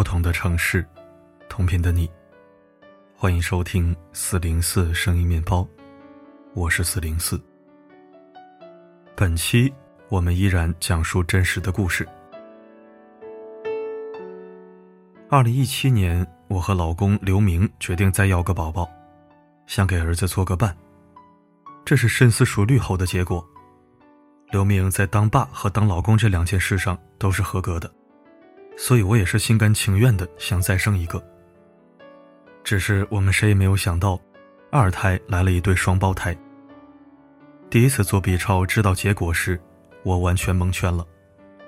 不同的城市，同频的你，欢迎收听四零四声音面包，我是四零四。本期我们依然讲述真实的故事。二零一七年，我和老公刘明决定再要个宝宝，想给儿子做个伴。这是深思熟虑后的结果。刘明在当爸和当老公这两件事上都是合格的，所以我也是心甘情愿的想再生一个。只是我们谁也没有想到，二胎来了一对双胞胎。第一次做 B 超知道结果时，我完全蒙圈了，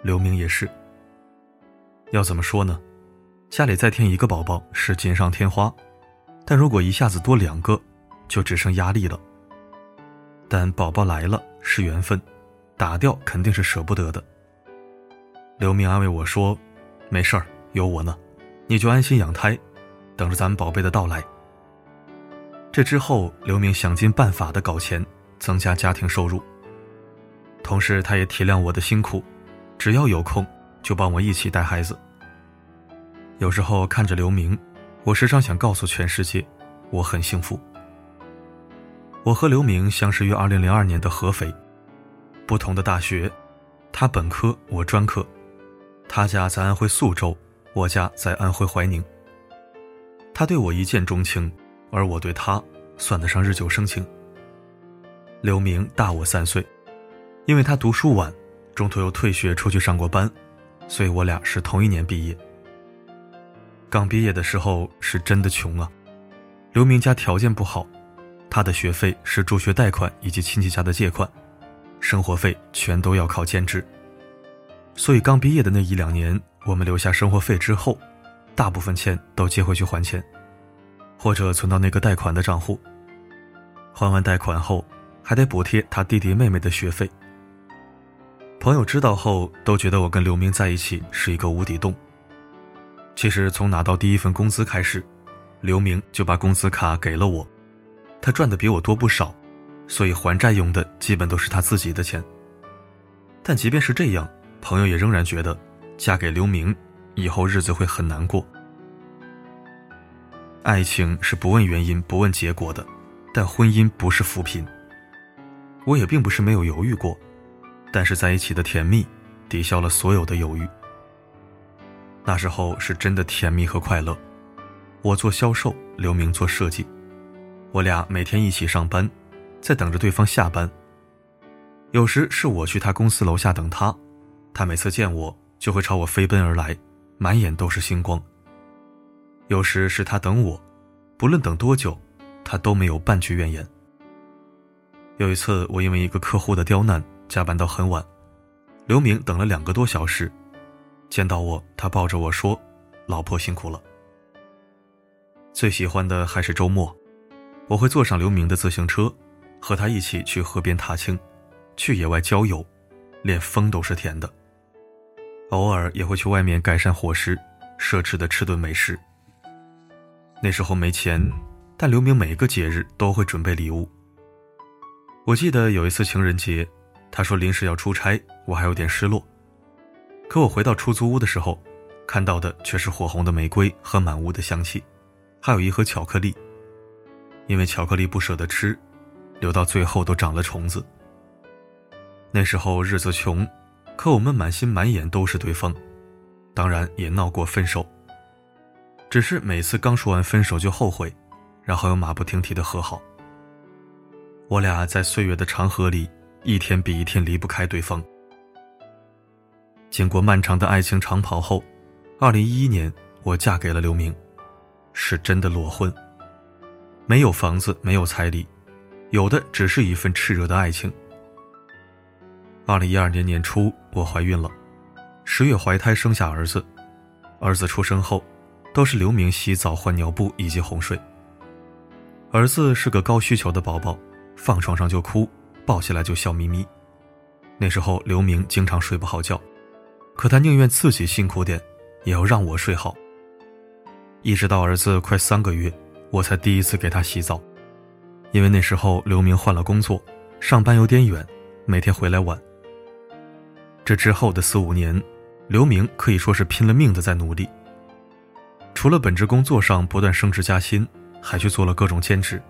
刘明也是。要怎么说呢？家里再添一个宝宝是锦上添花，但如果一下子多两个，就只剩压力了。但宝宝来了是缘分。打掉肯定是舍不得的。刘明安慰我说：“没事儿，有我呢，你就安心养胎，等着咱们宝贝的到来。”这之后，刘明想尽办法的搞钱，增加家庭收入。同时，他也体谅我的辛苦，只要有空就帮我一起带孩子。有时候看着刘明，我时常想告诉全世界，我很幸福。我和刘明相识于二零零二年的合肥。不同的大学，他本科，我专科。他家在安徽宿州，我家在安徽怀宁。他对我一见钟情，而我对他算得上日久生情。刘明大我三岁，因为他读书晚，中途又退学出去上过班，所以我俩是同一年毕业。刚毕业的时候是真的穷啊，刘明家条件不好，他的学费是助学贷款以及亲戚家的借款。生活费全都要靠兼职，所以刚毕业的那一两年，我们留下生活费之后，大部分钱都借回去还钱，或者存到那个贷款的账户。还完贷款后，还得补贴他弟弟妹妹的学费。朋友知道后都觉得我跟刘明在一起是一个无底洞。其实从拿到第一份工资开始，刘明就把工资卡给了我，他赚的比我多不少。所以还债用的基本都是他自己的钱。但即便是这样，朋友也仍然觉得嫁给刘明以后日子会很难过。爱情是不问原因、不问结果的，但婚姻不是扶贫。我也并不是没有犹豫过，但是在一起的甜蜜抵消了所有的犹豫。那时候是真的甜蜜和快乐。我做销售，刘明做设计，我俩每天一起上班。在等着对方下班。有时是我去他公司楼下等他，他每次见我就会朝我飞奔而来，满眼都是星光。有时是他等我，不论等多久，他都没有半句怨言。有一次，我因为一个客户的刁难加班到很晚，刘明等了两个多小时，见到我，他抱着我说：“老婆辛苦了。”最喜欢的还是周末，我会坐上刘明的自行车。和他一起去河边踏青，去野外郊游，连风都是甜的。偶尔也会去外面改善伙食，奢侈的吃顿美食。那时候没钱，但刘明每个节日都会准备礼物。我记得有一次情人节，他说临时要出差，我还有点失落。可我回到出租屋的时候，看到的却是火红的玫瑰和满屋的香气，还有一盒巧克力。因为巧克力不舍得吃。留到最后都长了虫子。那时候日子穷，可我们满心满眼都是对方，当然也闹过分手。只是每次刚说完分手就后悔，然后又马不停蹄的和好。我俩在岁月的长河里，一天比一天离不开对方。经过漫长的爱情长跑后，二零一一年我嫁给了刘明，是真的裸婚，没有房子，没有彩礼。有的只是一份炽热的爱情。二零一二年年初，我怀孕了，十月怀胎生下儿子。儿子出生后，都是刘明洗澡、换尿布以及哄睡。儿子是个高需求的宝宝，放床上就哭，抱起来就笑眯眯。那时候刘明经常睡不好觉，可他宁愿自己辛苦点，也要让我睡好。一直到儿子快三个月，我才第一次给他洗澡。因为那时候刘明换了工作，上班有点远，每天回来晚。这之后的四五年，刘明可以说是拼了命的在努力。除了本职工作上不断升职加薪，还去做了各种兼职。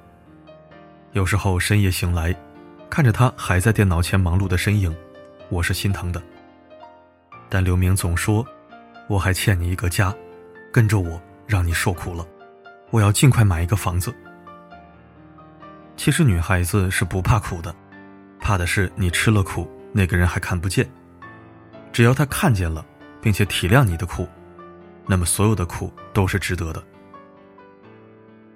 有时候深夜醒来，看着他还在电脑前忙碌的身影，我是心疼的。但刘明总说：“我还欠你一个家，跟着我让你受苦了，我要尽快买一个房子。”其实女孩子是不怕苦的，怕的是你吃了苦，那个人还看不见。只要他看见了，并且体谅你的苦，那么所有的苦都是值得的。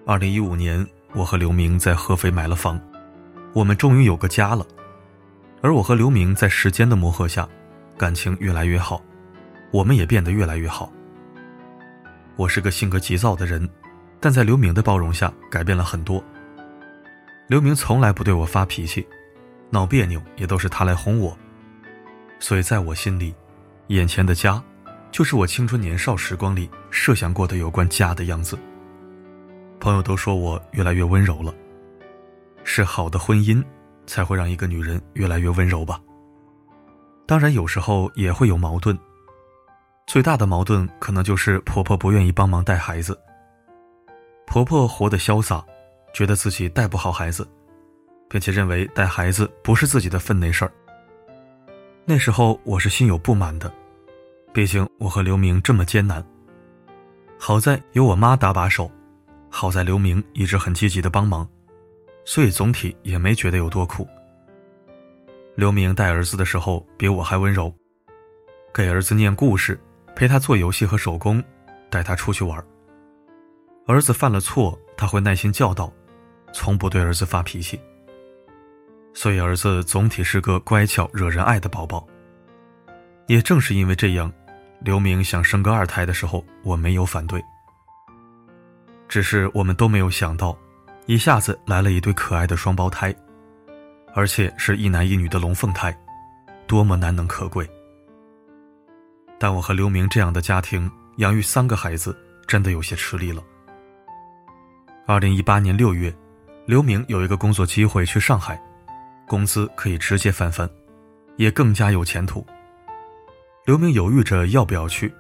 二零一五年。我和刘明在合肥买了房，我们终于有个家了。而我和刘明在时间的磨合下，感情越来越好，我们也变得越来越好。我是个性格急躁的人，但在刘明的包容下改变了很多。刘明从来不对我发脾气，闹别扭也都是他来哄我，所以在我心里，眼前的家，就是我青春年少时光里设想过的有关家的样子。朋友都说我越来越温柔了，是好的婚姻才会让一个女人越来越温柔吧。当然，有时候也会有矛盾。最大的矛盾可能就是婆婆不愿意帮忙带孩子。婆婆活得潇洒，觉得自己带不好孩子，并且认为带孩子不是自己的分内事儿。那时候我是心有不满的，毕竟我和刘明这么艰难，好在有我妈搭把手。好在刘明一直很积极的帮忙，所以总体也没觉得有多苦。刘明带儿子的时候比我还温柔，给儿子念故事，陪他做游戏和手工，带他出去玩。儿子犯了错，他会耐心教导，从不对儿子发脾气。所以儿子总体是个乖巧惹人爱的宝宝。也正是因为这样，刘明想生个二胎的时候，我没有反对。只是我们都没有想到，一下子来了一对可爱的双胞胎，而且是一男一女的龙凤胎，多么难能可贵。但我和刘明这样的家庭养育三个孩子，真的有些吃力了。二零一八年六月，刘明有一个工作机会去上海，工资可以直接翻番，也更加有前途。刘明犹豫着要不要去，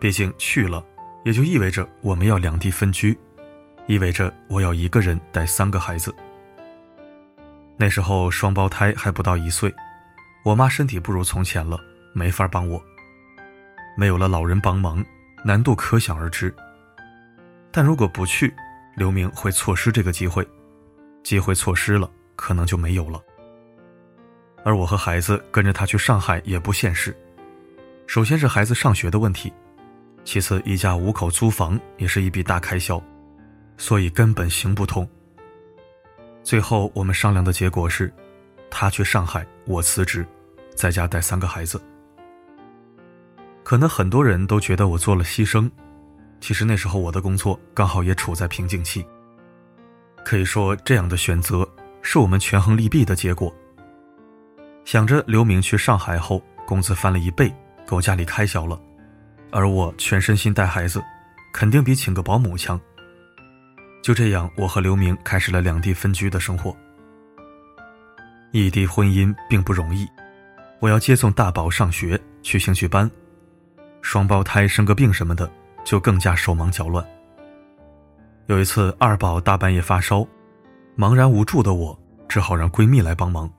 毕竟去了。也就意味着我们要两地分居，意味着我要一个人带三个孩子。那时候双胞胎还不到一岁，我妈身体不如从前了，没法帮我。没有了老人帮忙，难度可想而知。但如果不去，刘明会错失这个机会，机会错失了，可能就没有了。而我和孩子跟着他去上海也不现实，首先是孩子上学的问题。其次，一家五口租房也是一笔大开销，所以根本行不通。最后我们商量的结果是，他去上海，我辞职，在家带三个孩子。可能很多人都觉得我做了牺牲，其实那时候我的工作刚好也处在瓶颈期。可以说，这样的选择是我们权衡利弊的结果。想着刘明去上海后，工资翻了一倍，够家里开销了。而我全身心带孩子，肯定比请个保姆强。就这样，我和刘明开始了两地分居的生活。异地婚姻并不容易，我要接送大宝上学，去兴趣班，双胞胎生个病什么的，就更加手忙脚乱。有一次，二宝大半夜发烧，茫然无助的我只好让闺蜜来帮忙。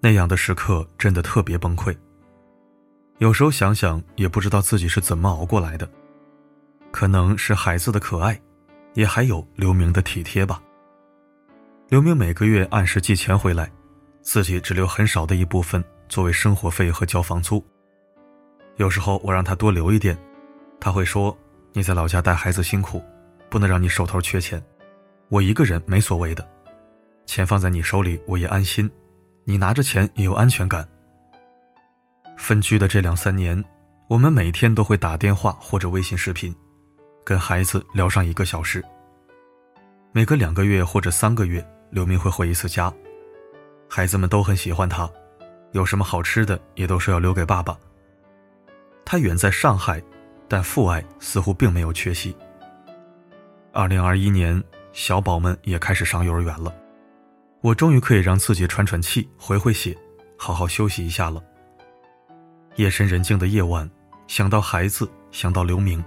那样的时刻真的特别崩溃。有时候想想，也不知道自己是怎么熬过来的，可能是孩子的可爱，也还有刘明的体贴吧。刘明每个月按时寄钱回来，自己只留很少的一部分作为生活费和交房租。有时候我让他多留一点，他会说：“你在老家带孩子辛苦，不能让你手头缺钱。我一个人没所谓的，钱放在你手里我也安心，你拿着钱也有安全感。”分居的这两三年，我们每天都会打电话或者微信视频，跟孩子聊上一个小时。每隔两个月或者三个月，刘明会回一次家，孩子们都很喜欢他，有什么好吃的也都是要留给爸爸。他远在上海，但父爱似乎并没有缺席。二零二一年，小宝们也开始上幼儿园了，我终于可以让自己喘喘气、回回血，好好休息一下了。夜深人静的夜晚，想到孩子，想到刘明，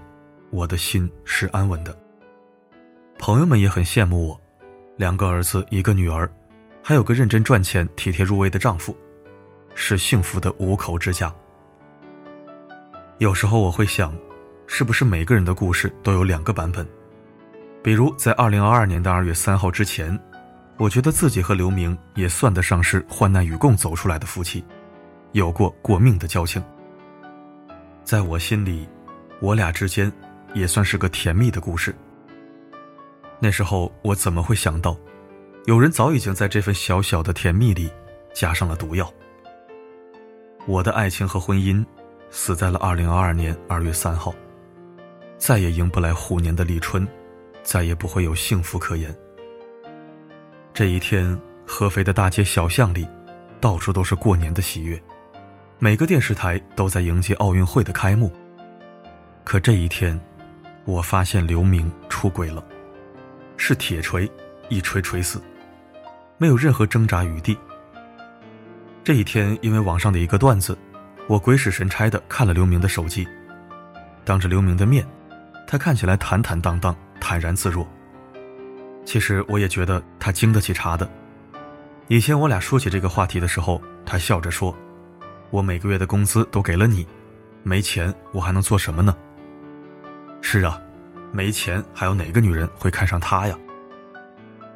我的心是安稳的。朋友们也很羡慕我，两个儿子，一个女儿，还有个认真赚钱、体贴入微的丈夫，是幸福的五口之家。有时候我会想，是不是每个人的故事都有两个版本？比如在二零二二年的二月三号之前，我觉得自己和刘明也算得上是患难与共走出来的夫妻，有过过命的交情。在我心里，我俩之间也算是个甜蜜的故事。那时候我怎么会想到，有人早已经在这份小小的甜蜜里加上了毒药？我的爱情和婚姻死在了二零二二年二月三号，再也迎不来虎年的立春，再也不会有幸福可言。这一天，合肥的大街小巷里，到处都是过年的喜悦，每个电视台都在迎接奥运会的开幕。可这一天，我发现刘明出轨了。是铁锤，一锤锤死，没有任何挣扎余地。这一天，因为网上的一个段子，我鬼使神差的看了刘明的手机。当着刘明的面，他看起来坦坦荡荡、坦然自若。其实我也觉得他经得起查的。以前我俩说起这个话题的时候，他笑着说：“我每个月的工资都给了你，没钱我还能做什么呢？”是啊。没钱，还有哪个女人会看上他呀？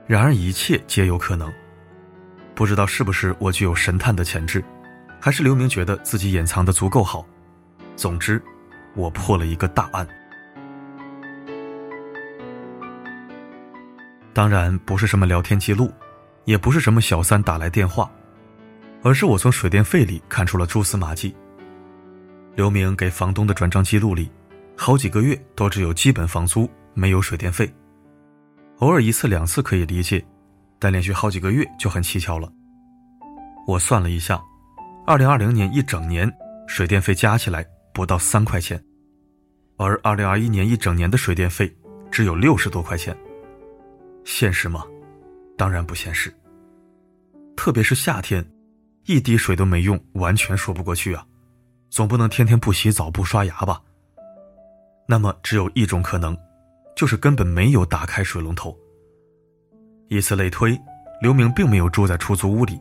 然而一切皆有可能。不知道是不是我具有神探的潜质，还是刘明觉得自己掩藏的足够好。总之，我破了一个大案。当然不是什么聊天记录，也不是什么小三打来电话，而是我从水电费里看出了蛛丝马迹。刘明给房东的转账记录里。好几个月都只有基本房租，没有水电费，偶尔一次两次可以理解，但连续好几个月就很蹊跷了。我算了一下，二零二零年一整年水电费加起来不到三块钱，而二零二一年一整年的水电费只有六十多块钱。现实吗？当然不现实。特别是夏天，一滴水都没用，完全说不过去啊！总不能天天不洗澡不刷牙吧？那么只有一种可能，就是根本没有打开水龙头。以此类推，刘明并没有住在出租屋里。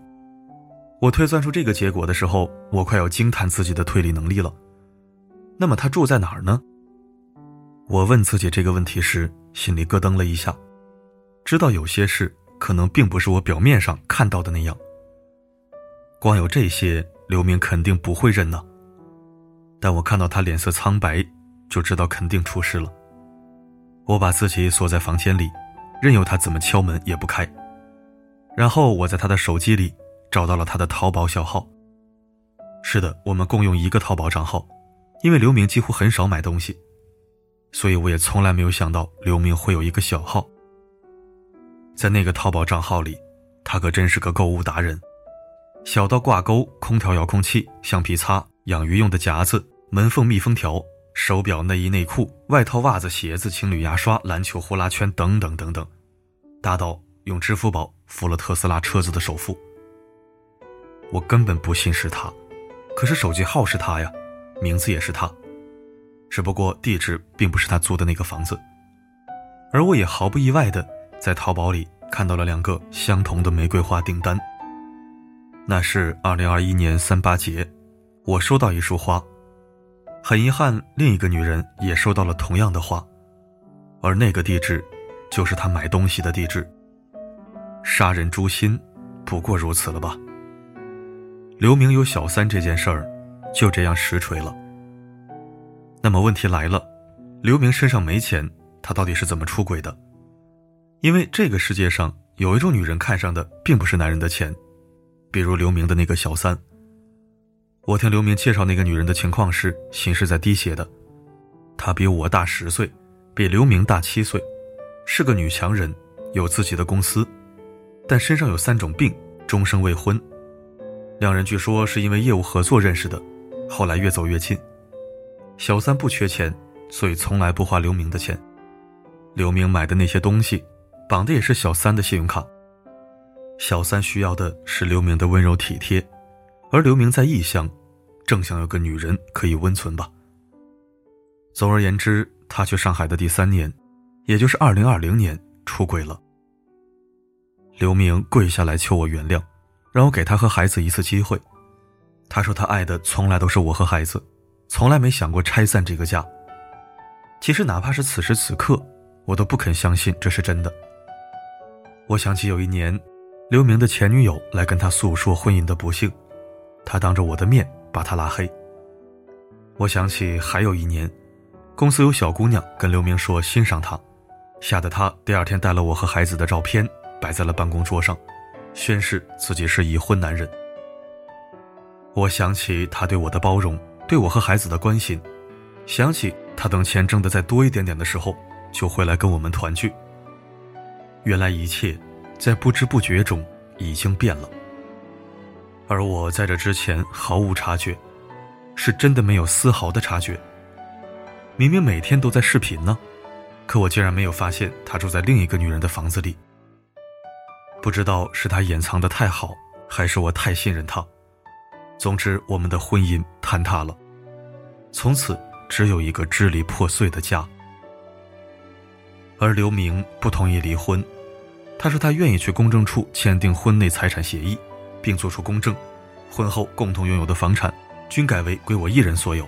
我推算出这个结果的时候，我快要惊叹自己的推理能力了。那么他住在哪儿呢？我问自己这个问题时，心里咯噔了一下，知道有些事可能并不是我表面上看到的那样。光有这些，刘明肯定不会认呢。但我看到他脸色苍白。就知道肯定出事了。我把自己锁在房间里，任由他怎么敲门也不开。然后我在他的手机里找到了他的淘宝小号。是的，我们共用一个淘宝账号，因为刘明几乎很少买东西，所以我也从来没有想到刘明会有一个小号。在那个淘宝账号里，他可真是个购物达人，小到挂钩、空调遥控器、橡皮擦、养鱼用的夹子、门缝密封条。手表、内衣、内裤、外套、袜子、鞋子、情侣牙刷、篮球、呼啦圈等等等等，大到用支付宝付了特斯拉车子的首付。我根本不信是他，可是手机号是他呀，名字也是他，只不过地址并不是他租的那个房子。而我也毫不意外的在淘宝里看到了两个相同的玫瑰花订单。那是二零二一年三八节，我收到一束花。很遗憾，另一个女人也收到了同样的花，而那个地址，就是她买东西的地址。杀人诛心，不过如此了吧？刘明有小三这件事儿，就这样实锤了。那么问题来了，刘明身上没钱，他到底是怎么出轨的？因为这个世界上有一种女人看上的并不是男人的钱，比如刘明的那个小三。我听刘明介绍那个女人的情况是心是在滴血的，她比我大十岁，比刘明大七岁，是个女强人，有自己的公司，但身上有三种病，终生未婚。两人据说是因为业务合作认识的，后来越走越近。小三不缺钱，所以从来不花刘明的钱。刘明买的那些东西，绑的也是小三的信用卡。小三需要的是刘明的温柔体贴。而刘明在异乡，正想有个女人可以温存吧。总而言之，他去上海的第三年，也就是二零二零年出轨了。刘明跪下来求我原谅，让我给他和孩子一次机会。他说他爱的从来都是我和孩子，从来没想过拆散这个家。其实哪怕是此时此刻，我都不肯相信这是真的。我想起有一年，刘明的前女友来跟他诉说婚姻的不幸，他当着我的面把他拉黑。我想起还有一年，公司有小姑娘跟刘明说欣赏他，吓得他第二天带了我和孩子的照片。摆在了办公桌上，宣誓自己是已婚男人。我想起他对我的包容，对我和孩子的关心，想起他等钱挣得再多一点点的时候，就会来跟我们团聚。原来一切在不知不觉中已经变了，而我在这之前毫无察觉，是真的没有丝毫的察觉。明明每天都在视频呢，可我竟然没有发现他住在另一个女人的房子里。不知道是他掩藏的太好，还是我太信任他。总之，我们的婚姻坍塌了，从此只有一个支离破碎的家。而刘明不同意离婚，他说他愿意去公证处签订婚内财产协议，并做出公证，婚后共同拥有的房产均改为归我一人所有，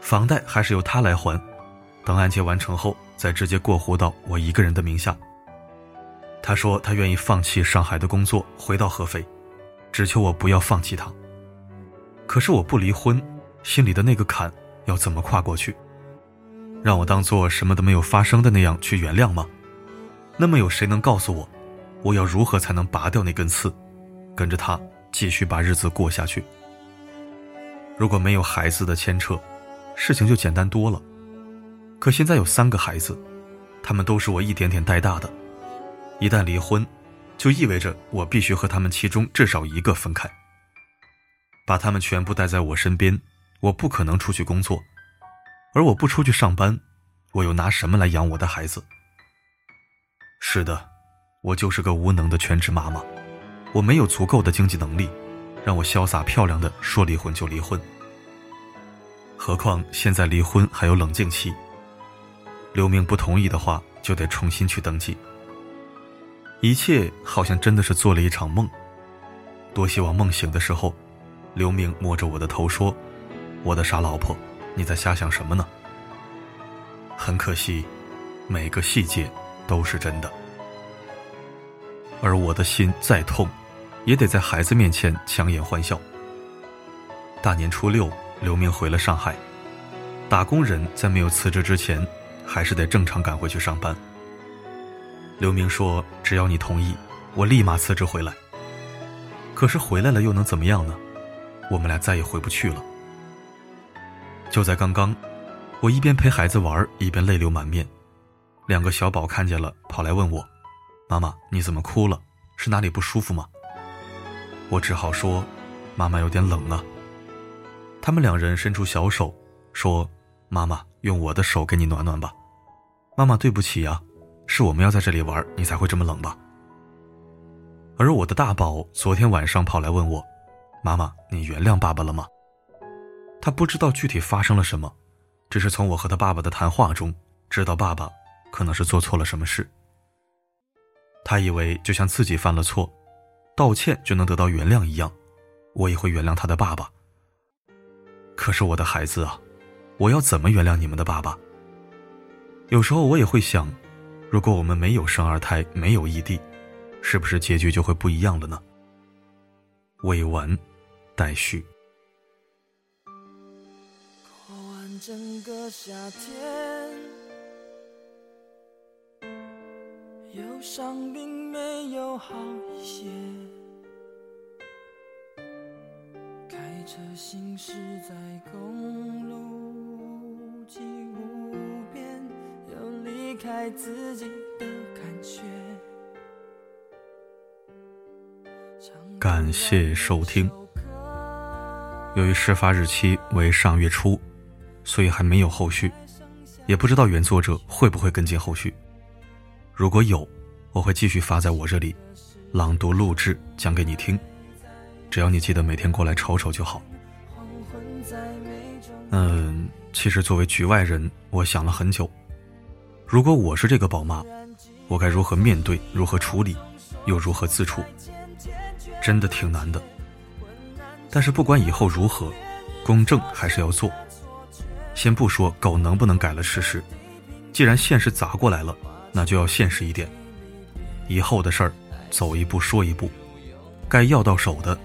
房贷还是由他来还，等按揭完成后再直接过户到我一个人的名下。他说他愿意放弃上海的工作，回到合肥，只求我不要放弃他。可是我不离婚，心里的那个坎要怎么跨过去？让我当做什么都没有发生的那样去原谅吗？那么有谁能告诉我，我要如何才能拔掉那根刺，跟着他继续把日子过下去？如果没有孩子的牵扯，事情就简单多了。可现在有三个孩子，他们都是我一点点带大的。一旦离婚，就意味着我必须和他们其中至少一个分开，把他们全部带在我身边。我不可能出去工作，而我不出去上班，我又拿什么来养我的孩子？是的，我就是个无能的全职妈妈，我没有足够的经济能力，让我潇洒漂亮的说离婚就离婚。何况现在离婚还有冷静期，刘明不同意的话，就得重新去登记。一切好像真的是做了一场梦。多希望梦醒的时候，刘明摸着我的头说：“我的傻老婆，你在瞎想什么呢？”很可惜，每个细节都是真的。而我的心再痛，也得在孩子面前强颜欢笑。大年初六，刘明回了上海。打工人在没有辞职之前，还是得正常赶回去上班。刘明说：“只要你同意，我立马辞职回来。”可是回来了又能怎么样呢？我们俩再也回不去了。就在刚刚，我一边陪孩子玩，一边泪流满面。两个小宝看见了，跑来问我：“妈妈，你怎么哭了？是哪里不舒服吗？”我只好说：“妈妈有点冷啊。”他们两人伸出小手，说：“妈妈，用我的手给你暖暖吧。”妈妈，对不起呀。是我们要在这里玩，你才会这么冷吧？而我的大宝昨天晚上跑来问我：“妈妈，你原谅爸爸了吗？”他不知道具体发生了什么，只是从我和他爸爸的谈话中知道爸爸可能是做错了什么事。他以为就像自己犯了错，道歉就能得到原谅一样，我也会原谅他的爸爸。可是我的孩子啊，我要怎么原谅你们的爸爸？有时候我也会想。如果我们没有生二胎，没有异地，是不是结局就会不一样了呢？未完待续。过完整个夏天，忧伤并没有好一些。开车行驶在公路际无边。离开自己的感觉。感谢收听。由于事发日期为上月初，所以还没有后续，也不知道原作者会不会跟进后续。如果有，我会继续发在我这里，朗读录制讲给你听。只要你记得每天过来瞅瞅就好。嗯，其实作为局外人，我想了很久，如果我是这个宝妈，我该如何面对，如何处理，又如何自处？真的挺难的。但是不管以后如何，公正还是要做。先不说狗能不能改了吃屎，既然现实砸过来了，那就要现实一点。以后的事儿，走一步说一步，该要到手的，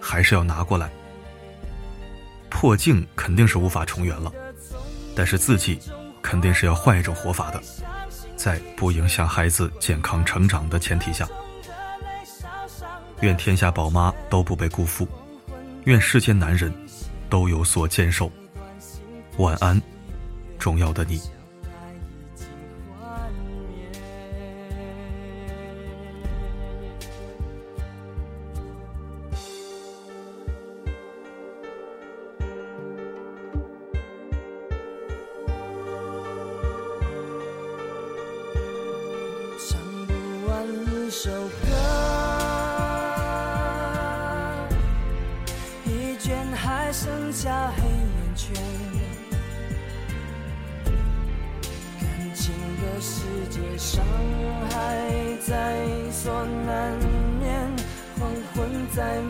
还是要拿过来。破镜肯定是无法重圆了，但是自己肯定是要换一种活法的，在不影响孩子健康成长的前提下。愿天下宝妈都不被辜负，愿世间男人都有所坚守。晚安，重要的你。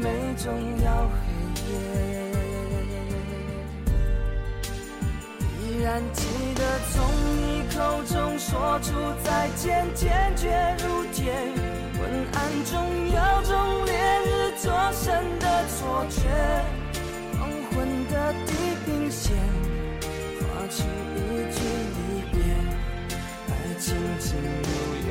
美，终要黑夜。依然记得从你口中说出再见，坚决如铁。昏暗中有种烈日灼身的错觉，黄昏的地平线，划出一句离别，爱情进入永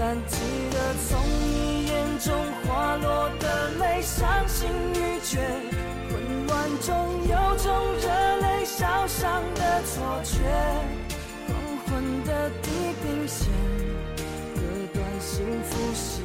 然记得从你眼中滑落的泪，伤心欲绝。混乱中有种热泪烧伤的错觉。黄昏的地平线，割断幸福线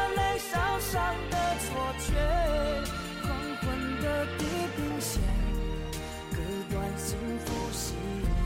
上的错觉，黄昏的地平线，割断幸福喜悦。